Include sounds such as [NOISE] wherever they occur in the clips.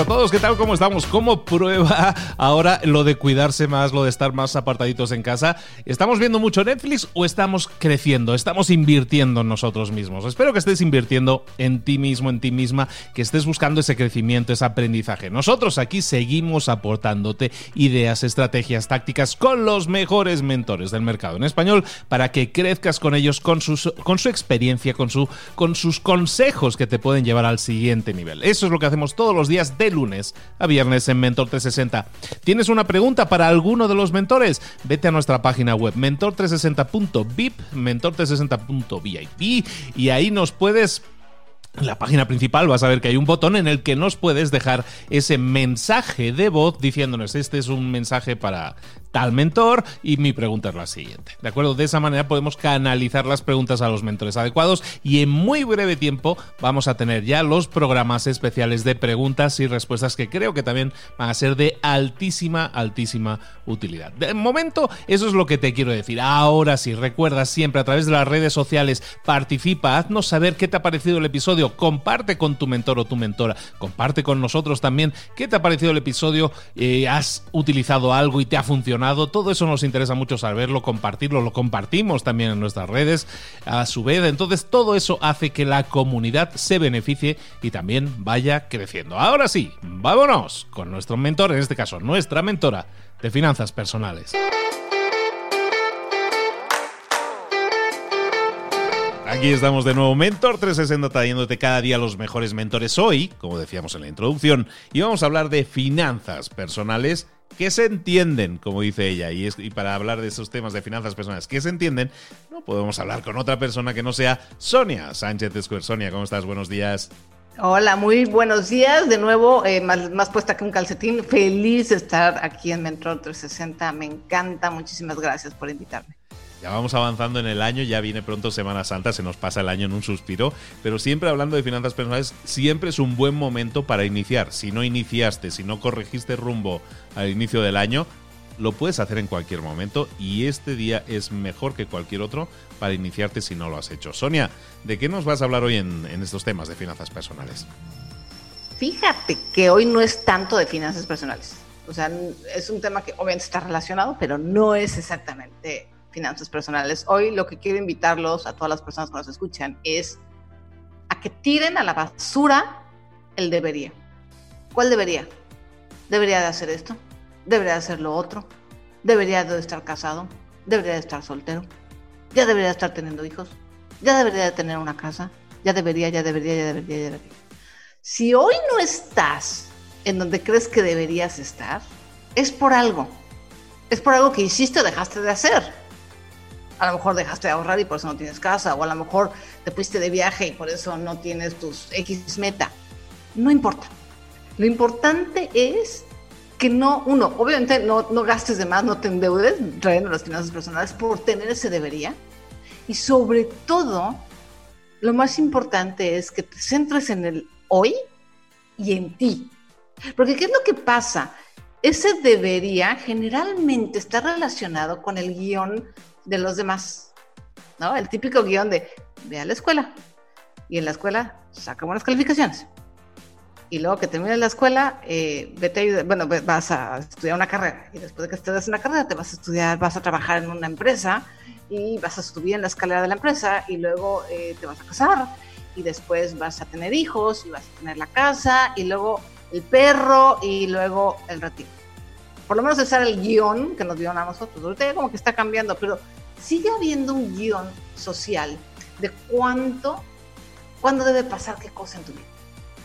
A todos, ¿qué tal? ¿Cómo estamos? ¿Cómo prueba ahora lo de cuidarse más, lo de estar más apartaditos en casa? ¿Estamos viendo mucho Netflix o estamos creciendo? ¿Estamos invirtiendo en nosotros mismos? Espero que estés invirtiendo en ti mismo, en ti misma, que estés buscando ese crecimiento, ese aprendizaje. Nosotros aquí seguimos aportándote ideas, estrategias, tácticas con los mejores mentores del mercado en español para que crezcas con ellos, con, sus, con su experiencia, con, su, con sus consejos que te pueden llevar al siguiente nivel. Eso es lo que hacemos todos los días lunes a viernes en Mentor 360. ¿Tienes una pregunta para alguno de los mentores? Vete a nuestra página web mentor360.vip, mentor360.vip y ahí nos puedes en la página principal vas a ver que hay un botón en el que nos puedes dejar ese mensaje de voz diciéndonos este es un mensaje para tal mentor y mi pregunta es la siguiente. ¿De acuerdo? De esa manera podemos canalizar las preguntas a los mentores adecuados y en muy breve tiempo vamos a tener ya los programas especiales de preguntas y respuestas que creo que también van a ser de altísima, altísima utilidad. De momento, eso es lo que te quiero decir. Ahora sí, recuerda siempre a través de las redes sociales, participa, haznos saber qué te ha parecido el episodio, comparte con tu mentor o tu mentora, comparte con nosotros también qué te ha parecido el episodio, eh, has utilizado algo y te ha funcionado todo eso nos interesa mucho saberlo, compartirlo, lo compartimos también en nuestras redes a su vez. Entonces todo eso hace que la comunidad se beneficie y también vaya creciendo. Ahora sí, vámonos con nuestro mentor, en este caso nuestra mentora de finanzas personales. Aquí estamos de nuevo, Mentor 360, trayéndote cada día los mejores mentores. Hoy, como decíamos en la introducción, y vamos a hablar de finanzas personales que se entienden, como dice ella, y, y, para hablar de esos temas de finanzas personales que se entienden, no podemos hablar con otra persona que no sea Sonia Sánchez Square. Sonia, ¿cómo estás? Buenos días. Hola, muy buenos días. De nuevo, eh, más, más, puesta que un calcetín. Feliz de estar aquí en Mentor 360. Me encanta. Muchísimas gracias por invitarme. Ya vamos avanzando en el año, ya viene pronto Semana Santa, se nos pasa el año en un suspiro, pero siempre hablando de finanzas personales, siempre es un buen momento para iniciar. Si no iniciaste, si no corregiste rumbo al inicio del año, lo puedes hacer en cualquier momento y este día es mejor que cualquier otro para iniciarte si no lo has hecho. Sonia, ¿de qué nos vas a hablar hoy en, estos temas de finanzas personales? Fíjate que hoy no es tanto de finanzas personales. O sea, es un tema que obviamente está relacionado, pero no es exactamente finanzas personales. Hoy lo que quiero invitarlos a todas las personas que nos escuchan es a que tiren a la basura el debería. ¿Cuál debería? Debería de hacer esto, debería de hacer lo otro, debería de estar casado, debería de estar soltero, ya debería de estar teniendo hijos, ya debería de tener una casa, ya debería, ya debería, ya debería, ya debería. Si hoy no estás en donde crees que deberías estar, es por algo. Es por algo que hiciste o dejaste de hacer. A lo mejor dejaste de ahorrar y por eso no tienes casa, o a lo mejor te fuiste de viaje y por eso no tienes tus X meta. No importa. Lo importante es que no, uno, obviamente no, no gastes de más, no te endeudes trayendo las finanzas personales por tener ese debería. Y sobre todo, lo más importante es que te centres en el hoy y en ti. Porque ¿qué es lo que pasa? Ese debería generalmente está relacionado con el guion de los demás, ¿no? El típico guion de ve a la escuela y en la escuela saca buenas calificaciones. Y luego que termines la escuela, eh, vete bueno, vas a estudiar una carrera. Y después de que estudias una carrera, te vas a estudiar, vas a trabajar en una empresa y vas a subir en la escalera de la empresa y luego eh, te vas a casar y después vas a tener hijos y vas a tener la casa y luego el perro y luego el retiro. Por lo menos ese era el guion que nos dieron a nosotros. Ahorita ya como que está cambiando, pero sigue habiendo un guion social de cuánto, cuándo debe pasar qué cosa en tu vida.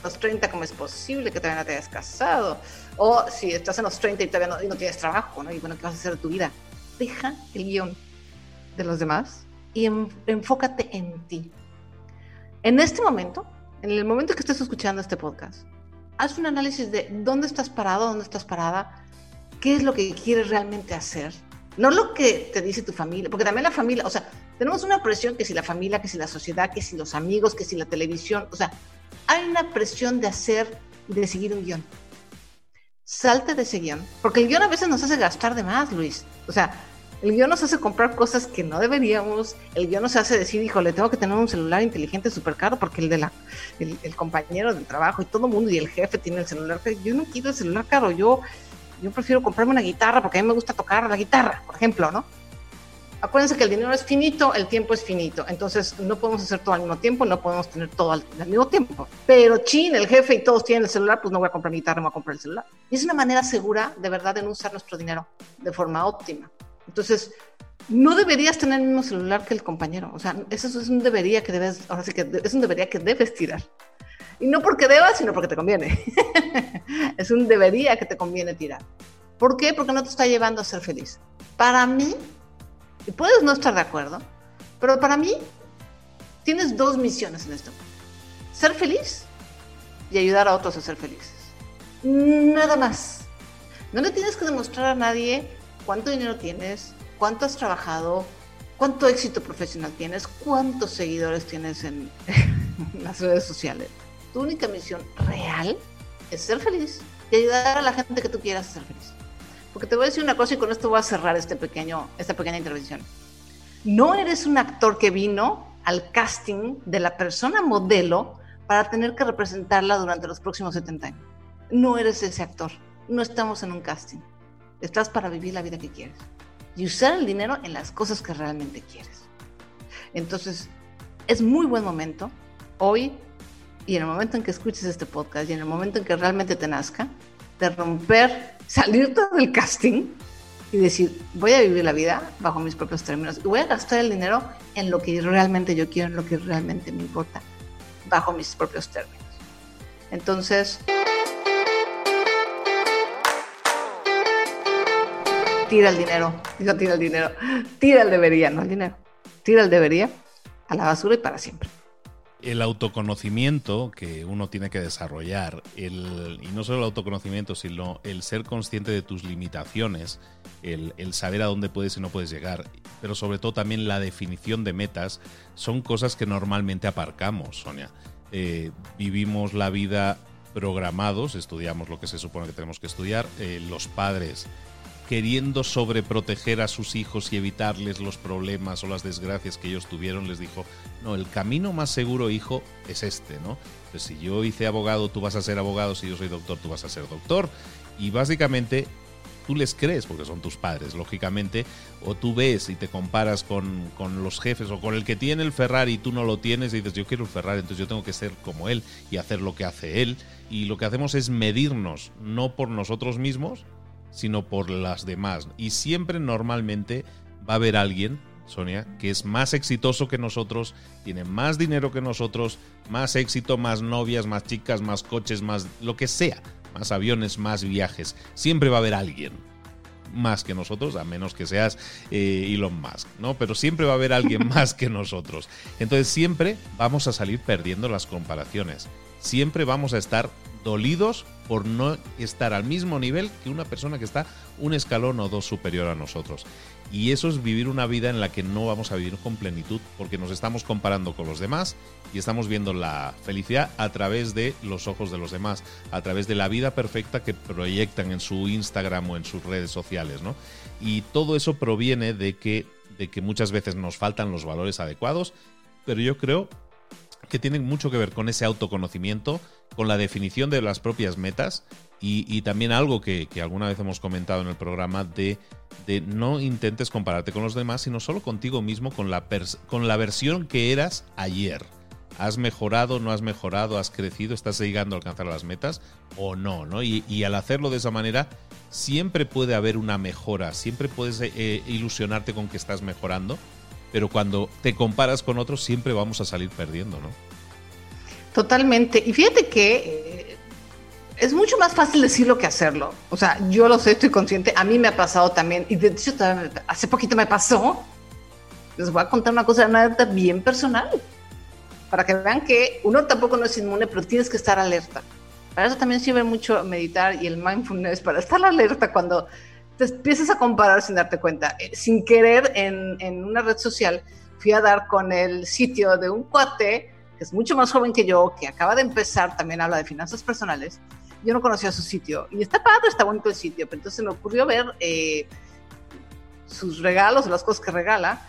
Los 30, ¿cómo es posible que todavía no te hayas casado? O si estás en los 30 y todavía no, y no tienes trabajo, ¿no? Y bueno, ¿qué vas a hacer de tu vida? Deja el guion de los demás y enfócate en ti. En este momento, en el momento que estés escuchando este podcast, haz un análisis de dónde estás parado, dónde estás parada, qué es lo que quieres realmente hacer. No lo que te dice tu familia, porque también la familia, o sea, tenemos una presión que si la familia, que si la sociedad, que si los amigos, que si la televisión, o sea, hay una presión de hacer de seguir un guion. Salte de ese guion, porque el guion a veces nos hace gastar de más, Luis. O sea, el guion nos hace comprar cosas que no deberíamos. El guion nos hace decir, híjole, tengo que tener un celular inteligente súper caro porque el de la, el, compañero del trabajo y todo el mundo y el jefe tiene el celular. Yo no quiero el celular caro. Yo, yo prefiero comprarme una guitarra porque a mí me gusta tocar la guitarra, por ejemplo, ¿no? Acuérdense que el dinero es finito, el tiempo es finito. Entonces no podemos hacer todo al mismo tiempo, no podemos tener todo al, al mismo tiempo. Pero chin, el jefe y todos tienen el celular, pues no voy a comprar mi guitarra, me voy a comprar el celular. Y es una manera segura, de verdad, de no usar nuestro dinero de forma óptima. Entonces, no deberías tener el mismo celular que el compañero. O sea, eso es un debería que debes, ahora sí que es un debería que debes tirar. Y no porque debas, sino porque te conviene. [LAUGHS] es un debería que te conviene tirar. ¿Por qué? Porque no te está llevando a ser feliz. Para mí, y puedes no estar de acuerdo, pero para mí tienes dos misiones en esto. Ser feliz y ayudar a otros a ser felices. Nada más. No le tienes que demostrar a nadie cuánto dinero tienes, cuánto has trabajado, cuánto éxito profesional tienes, cuántos seguidores tienes en, [LAUGHS] las redes sociales. Tu única misión real es ser feliz y ayudar a la gente que tú quieras a ser feliz. Porque te voy a decir una cosa y con esto voy a cerrar este pequeño, esta pequeña intervención. No eres un actor que vino al casting de la persona modelo para tener que representarla durante los próximos 70 años. No eres ese actor. No estamos en un casting. Estás para vivir la vida que quieres y usar el dinero en las cosas que realmente quieres. Entonces, es muy buen momento hoy y en el momento en que escuches este podcast y en el momento en que realmente te nazca, de romper, salirte del casting y decir, voy a vivir la vida bajo mis propios términos y voy a gastar el dinero en lo que realmente yo quiero, en lo que realmente me importa, bajo mis propios términos. Entonces... tira el dinero, digo tira el dinero, tira el debería, no el dinero, tira el debería a la basura y para siempre. El autoconocimiento que uno tiene que desarrollar, el, y no solo el autoconocimiento, sino el ser consciente de tus limitaciones, el, saber a dónde puedes y no puedes llegar, pero sobre todo también la definición de metas, son cosas que normalmente aparcamos, Sonia. Eh, vivimos la vida programados, estudiamos lo que se supone que tenemos que estudiar, eh, los padres queriendo sobreproteger a sus hijos y evitarles los problemas o las desgracias que ellos tuvieron, les dijo, no, el camino más seguro, hijo, es este, ¿no? Pues si yo hice abogado, tú vas a ser abogado, si yo soy doctor, tú vas a ser doctor. Y básicamente tú les crees porque son tus padres, lógicamente, o tú ves y te comparas con, con, los jefes o con el que tiene el Ferrari y tú no lo tienes y dices, yo quiero un Ferrari, entonces yo tengo que ser como él y hacer lo que hace él. Y lo que hacemos es medirnos, no por nosotros mismos, sino por las demás. Y siempre normalmente va a haber alguien Sonia, que es más exitoso que nosotros, tiene más dinero que nosotros, más éxito, más novias, más chicas, más coches, más lo que sea, más aviones, más viajes. Siempre va a haber alguien más que nosotros, a menos que seas eh, Elon Musk, ¿no? Pero siempre va a haber alguien [LAUGHS] más que nosotros. Entonces siempre vamos a salir perdiendo las comparaciones. Siempre vamos a estar dolidos por no estar al mismo nivel que una persona que está un escalón o dos superior a nosotros. Y eso es vivir una vida en la que no vamos a vivir con plenitud porque nos estamos comparando con los demás y estamos viendo la felicidad a través de los ojos de los demás, a través de la vida perfecta que proyectan en su Instagram o en sus redes sociales, ¿no? Y todo eso proviene de que, de que muchas veces nos faltan los valores adecuados, pero yo creo que tienen mucho que ver con ese autoconocimiento, con la definición de las propias metas y, también algo que, alguna vez hemos comentado en el programa de, no intentes compararte con los demás, sino solo contigo mismo, con la, con la versión que eras ayer. ¿Has mejorado, no has mejorado, has crecido, estás llegando a alcanzar las metas o no? ¿no? Y, al hacerlo de esa manera, siempre puede haber una mejora, siempre puedes eh, ilusionarte con que estás mejorando, pero cuando te comparas con otros siempre vamos a salir perdiendo, ¿no? Totalmente. Y fíjate que eh, es mucho más fácil decirlo que hacerlo. O sea, yo lo sé, estoy consciente. A mí me ha pasado también. Y de hecho, hace poquito me pasó. Les voy a contar una cosa, una alerta bien personal. Para que vean que uno tampoco no es inmune, pero tienes que estar alerta. Para eso también sirve mucho meditar y el mindfulness, para estar alerta cuando te empiezas a comparar sin darte cuenta. Eh, sin querer, en, en una red social, fui a dar con el sitio de un cuate que es mucho más joven que yo, que acaba de empezar, también habla de finanzas personales. Yo no conocía su sitio y está padre, está bonito el sitio, pero entonces me ocurrió ver eh, sus regalos, las cosas que regala,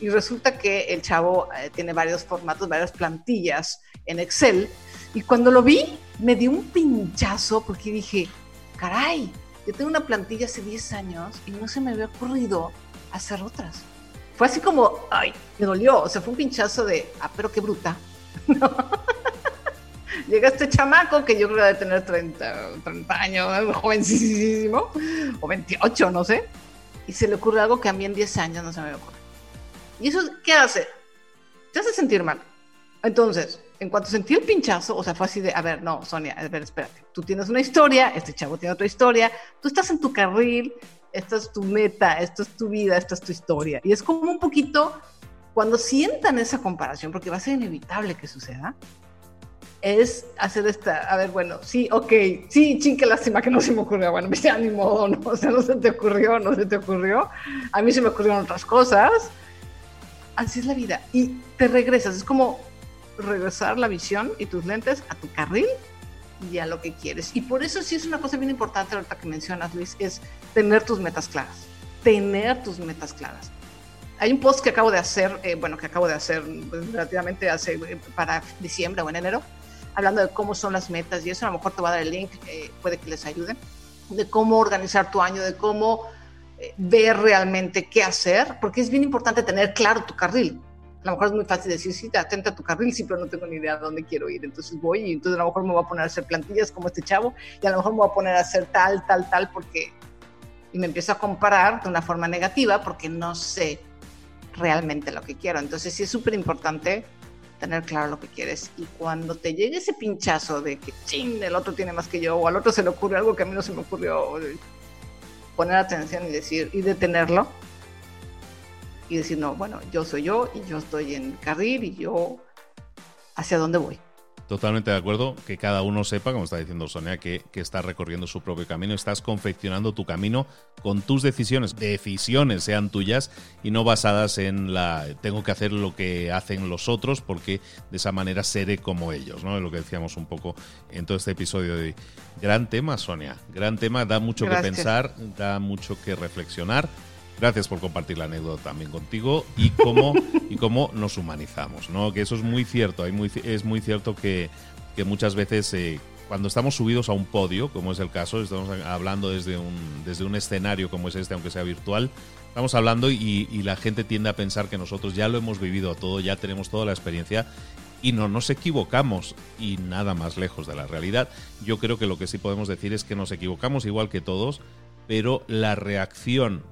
y resulta que el chavo eh, tiene varios formatos, varias plantillas en Excel, y cuando lo vi me dio un pinchazo porque dije, caray, yo tengo una plantilla hace 10 años y no se me había ocurrido hacer otras. Fue así como, ay, me dolió, o sea, fue un pinchazo de, ah, pero qué bruta, [LAUGHS] [LAUGHS] Llega este chamaco que yo creo que debe tener 30, 30 años, jovencísimo, o 28, no sé, y se le ocurre algo que a mí en 10 años no se me ocurre. ¿Y eso qué hace? Te hace sentir mal. Entonces, en cuanto sentí el pinchazo, o sea, fue así de, a ver, no, Sonia, a ver, espérate, tú tienes una historia, este chavo tiene otra historia, tú estás en tu carril, esta es tu meta, esta es tu vida, esta es tu historia. Y es como un poquito cuando sientan esa comparación, porque va a ser inevitable que suceda, es hacer esta, a ver, bueno, sí, ok, sí, ching, qué lástima que no se me ocurrió, bueno, me ni modo, no, o sea, no se te ocurrió, no se te ocurrió, a mí se me ocurrieron otras cosas, así es la vida, y te regresas, es como regresar la visión y tus lentes a tu carril y a lo que quieres, y por eso sí es una cosa bien importante ahorita que mencionas, Luis, es tener tus metas claras, tener tus metas claras hay un post que acabo de hacer, eh, bueno, que acabo de hacer pues, relativamente hace, eh, para diciembre o en enero, hablando de cómo son las metas y eso a lo mejor te va a dar el link, eh, puede que les ayude, de cómo organizar tu año, de cómo ver realmente qué hacer, porque es bien importante tener claro tu carril. A lo mejor es muy fácil decir, sí, te atenta a tu carril, sí, pero no tengo ni idea de dónde quiero ir. Entonces voy y entonces a lo mejor me voy a poner a hacer plantillas como este chavo y a lo mejor me voy a poner a hacer tal, tal, tal, porque... Y me empiezo a comparar de una forma negativa porque no sé realmente lo que quiero. Entonces sí es súper importante tener claro lo que quieres. Y cuando te llegue ese pinchazo de que, ching, el otro tiene más que yo, o al otro se le ocurre algo que a mí no se me ocurrió, poner atención y decir, y detenerlo, y decir, no, bueno, yo soy yo, y yo estoy en carril, y yo hacia dónde voy. Totalmente de acuerdo, que cada uno sepa, como está diciendo Sonia, que, que estás recorriendo su propio camino, estás confeccionando tu camino con tus decisiones, decisiones sean tuyas y no basadas en la tengo que hacer lo que hacen los otros porque de esa manera seré como ellos, ¿no? Es lo que decíamos un poco en todo este episodio de hoy. Gran tema, Sonia, gran tema, da mucho que pensar, da mucho que reflexionar. Gracias por compartir la anécdota también contigo y cómo, [LAUGHS] y cómo nos humanizamos, ¿no? Que eso es muy cierto, hay muy, es muy cierto que, muchas veces eh, cuando estamos subidos a un podio, como es el caso, estamos hablando desde un, desde un escenario como es este, aunque sea virtual, estamos hablando y, y, la gente tiende a pensar que nosotros ya lo hemos vivido todo, ya tenemos toda la experiencia y no nos equivocamos y nada más lejos de la realidad. Yo creo que lo que sí podemos decir es que nos equivocamos igual que todos, pero la reacción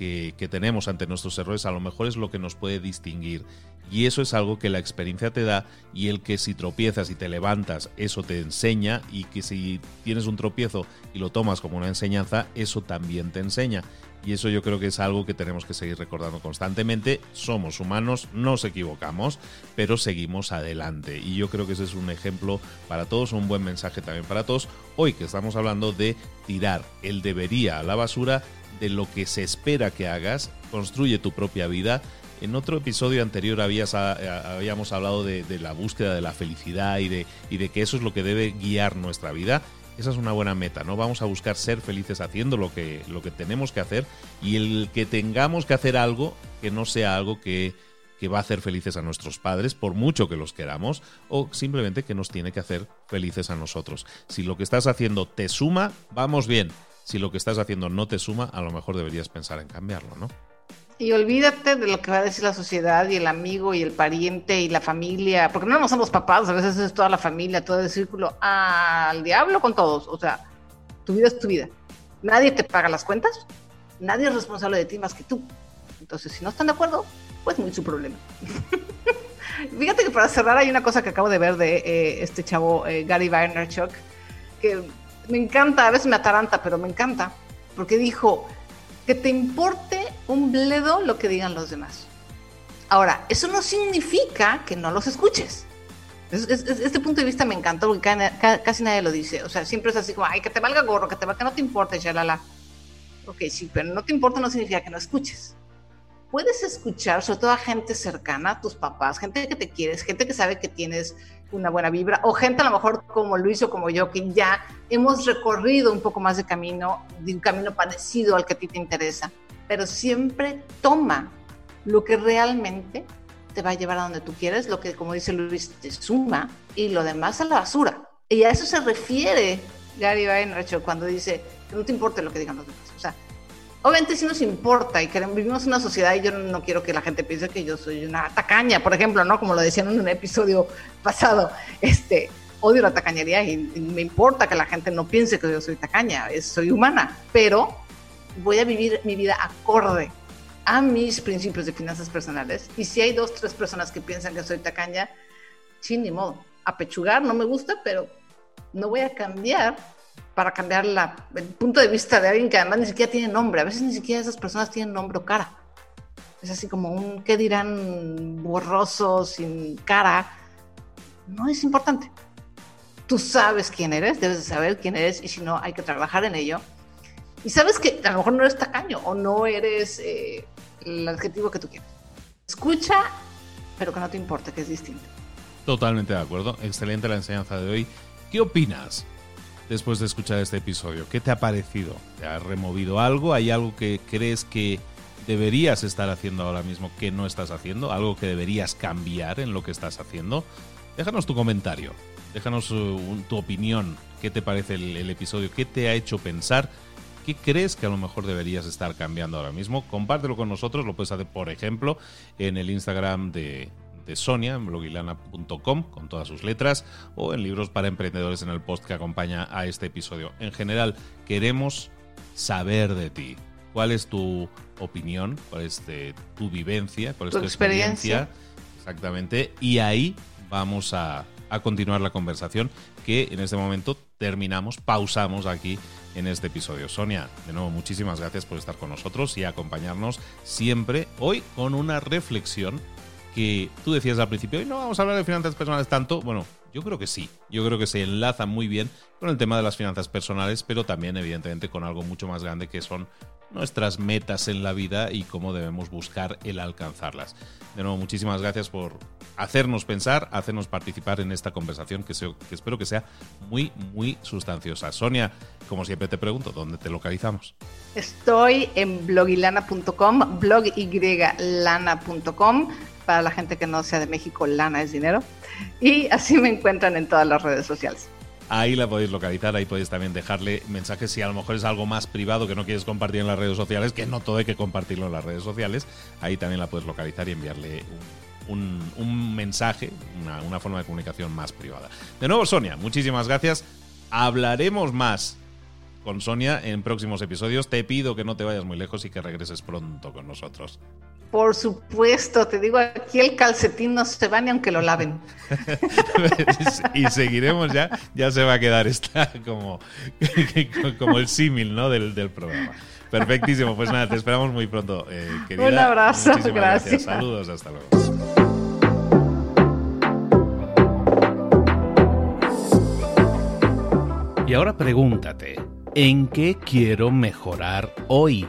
que, tenemos ante nuestros errores a lo mejor es lo que nos puede distinguir y eso es algo que la experiencia te da y el que si tropiezas y te levantas, eso te enseña y que si tienes un tropiezo y lo tomas como una enseñanza, eso también te enseña. Y eso yo creo que es algo que tenemos que seguir recordando constantemente. Somos humanos, nos equivocamos, pero seguimos adelante. Y yo creo que ese es un ejemplo para todos, un buen mensaje también para todos. Hoy que estamos hablando de tirar el debería a la basura, de lo que se espera que hagas, construye tu propia vida en otro episodio anterior habías, habíamos hablado de, la búsqueda de la felicidad y de que eso es lo que debe guiar nuestra vida. Esa es una buena meta, ¿no? Vamos a buscar ser felices haciendo lo que, lo que tenemos que hacer y el que tengamos que hacer algo que no sea algo que, que va a hacer felices a nuestros padres, por mucho que los queramos, o simplemente que nos tiene que hacer felices a nosotros. Si lo que estás haciendo te suma, vamos bien. Si lo que estás haciendo no te suma, a lo mejor deberías pensar en cambiarlo, ¿no? Y olvídate de lo que va a decir la sociedad y el amigo y el pariente y la familia, porque no somos los papás, a veces es toda la familia, todo el círculo, al diablo con todos. O sea, tu vida es tu vida. Nadie te paga las cuentas, nadie es responsable de ti más que tú. Entonces, si no están de acuerdo, pues muy su problema. [LAUGHS] Fíjate que para cerrar hay una cosa que acabo de ver de eh, este chavo eh, Gary Vaynerchuk, que me encanta, a veces me ataranta, pero me encanta, porque dijo, que te importe un bledo lo que digan los demás. Ahora, eso no significa que no los escuches. este punto de vista me encantó porque casi nadie lo dice. O sea, siempre es así como, ay, que te valga gorro, que, te, que no te importe, ya la la. Ok, sí, pero no te importa no significa que no escuches. Puedes escuchar, sobre todo a gente cercana, tus papás, gente que te quieres, gente que sabe que tienes una buena vibra, o gente a lo mejor como Luis o como yo, que ya hemos recorrido un poco más de camino, de un camino parecido al que a ti te interesa, pero siempre toma lo que realmente te va a llevar a donde tú quieres, lo que, como dice Luis, te suma, y lo demás a la basura. Y a eso se refiere Gary Vaynerchuk cuando dice que no te importe lo que digan los demás. O sea, obviamente sí nos importa y queremos, vivimos una sociedad y yo no, quiero que la gente piense que yo soy una tacaña, por ejemplo, ¿no? Como lo decían en un episodio pasado, este, odio la tacañería y, me importa que la gente no piense que yo soy tacaña, soy humana, pero voy a vivir mi vida acorde a mis principios de finanzas personales y si hay dos, tres personas que piensan que soy tacaña, sin ni modo, apechugar no me gusta, pero no voy a cambiar para cambiar el punto de vista de alguien que además ni siquiera tiene nombre. A veces ni siquiera esas personas tienen nombre o cara. Es así como un, ¿qué dirán? Borroso, sin cara. No es importante. Tú sabes quién eres, debes de saber quién eres y si no, hay que trabajar en ello. Y sabes que a lo mejor no eres tacaño o no eres eh, el adjetivo que tú quieres. Escucha, pero que no te importe, que es distinto. Totalmente de acuerdo. Excelente la enseñanza de hoy. ¿Qué opinas? después de escuchar este episodio? ¿Qué te ha parecido? ¿Te ha removido algo? ¿Hay algo que crees que deberías estar haciendo ahora mismo que no estás haciendo? ¿Algo que deberías cambiar en lo que estás haciendo? Déjanos tu comentario, déjanos uh, tu opinión. ¿Qué te parece el episodio? ¿Qué te ha hecho pensar? ¿Qué crees que a lo mejor deberías estar cambiando ahora mismo? Compártelo con nosotros, lo puedes hacer, por ejemplo, en el Instagram de, de Sonia en blogilana.com con todas sus letras o en libros para emprendedores en el post que acompaña a este episodio. En general, queremos saber de ti. ¿Cuál es tu opinión? ¿Cuál es tu vivencia? ¿Cuál es tu, experiencia? Exactamente. Y ahí vamos a, a continuar la conversación que en este momento terminamos, pausamos aquí en este episodio. Sonia, de nuevo, muchísimas gracias por estar con nosotros y acompañarnos siempre hoy con una reflexión que tú decías al principio, y no vamos a hablar de finanzas personales tanto. Bueno, yo creo que sí. Yo creo que se enlaza muy bien con el tema de las finanzas personales, pero también, evidentemente, con algo mucho más grande que son nuestras metas en la vida y cómo debemos buscar el alcanzarlas. De nuevo, muchísimas gracias por hacernos pensar, hacernos participar en esta conversación que, espero que sea muy, muy sustanciosa. Sonia, como siempre te pregunto, ¿dónde te localizamos? Estoy en blogilana.com, blogyLana.com para la gente que no sea de México, lana es dinero. Y así me encuentran en todas las redes sociales. Ahí la podéis localizar, ahí podéis también dejarle mensajes si a lo mejor es algo más privado que no quieres compartir en las redes sociales, que no todo hay que compartirlo en las redes sociales. Ahí también la puedes localizar y enviarle un, mensaje, una, una forma de comunicación más privada. De nuevo, Sonia, muchísimas gracias. Hablaremos más con Sonia en próximos episodios. Te pido que no te vayas muy lejos y que regreses pronto con nosotros. Por supuesto, te digo, aquí el calcetín no se va ni aunque lo laven. [LAUGHS] y seguiremos ya, ya se va a quedar esta como, [LAUGHS] como el símil ¿no? del, del, programa. Perfectísimo, pues nada, te esperamos muy pronto, eh, querida. Un abrazo, gracias. gracias. Saludos, hasta luego. Y ahora pregúntate, ¿en qué quiero mejorar hoy?